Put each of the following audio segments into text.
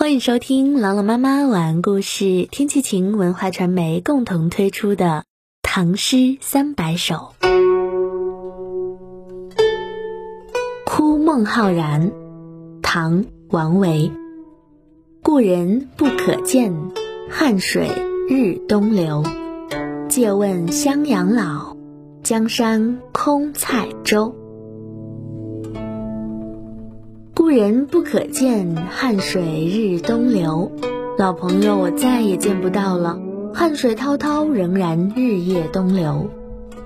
欢迎收听朗朗妈妈晚安故事，天气晴文化传媒共同推出的《唐诗三百首》。哭孟浩然，唐·王维。故人不可见，汉水日东流。借问襄阳老，江山空塞舟。故人不可见，汉水日东流。老朋友，我再也见不到了。汉水滔滔，仍然日夜东流。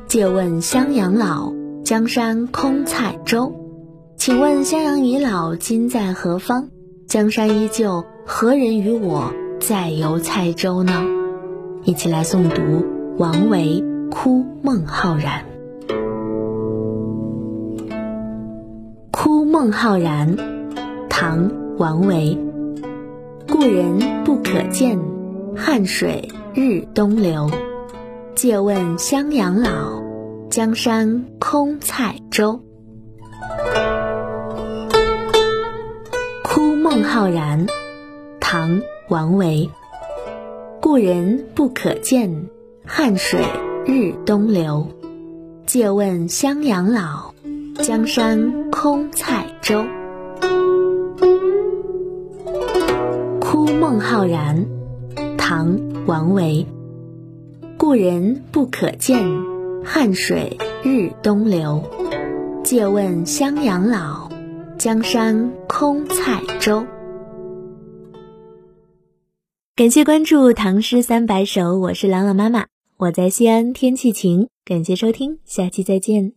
借问襄阳老，江山空蔡州。请问襄阳已老，今在何方？江山依旧，何人与我再游蔡州呢？一起来诵读王维《哭孟浩然》。《孟浩然》唐·王维。故人不可见，汉水日东流。借问襄阳老，江山空塞舟。《哭孟浩然》唐·王维。故人不可见，汉水日东流。借问襄阳老，江山空蔡州。《哭孟浩然》唐·王维。故人不可见，汉水日东流。借问襄阳老，江山空蔡州。感谢关注《唐诗三百首》，我是朗朗妈妈，我在西安，天气晴。感谢收听，下期再见。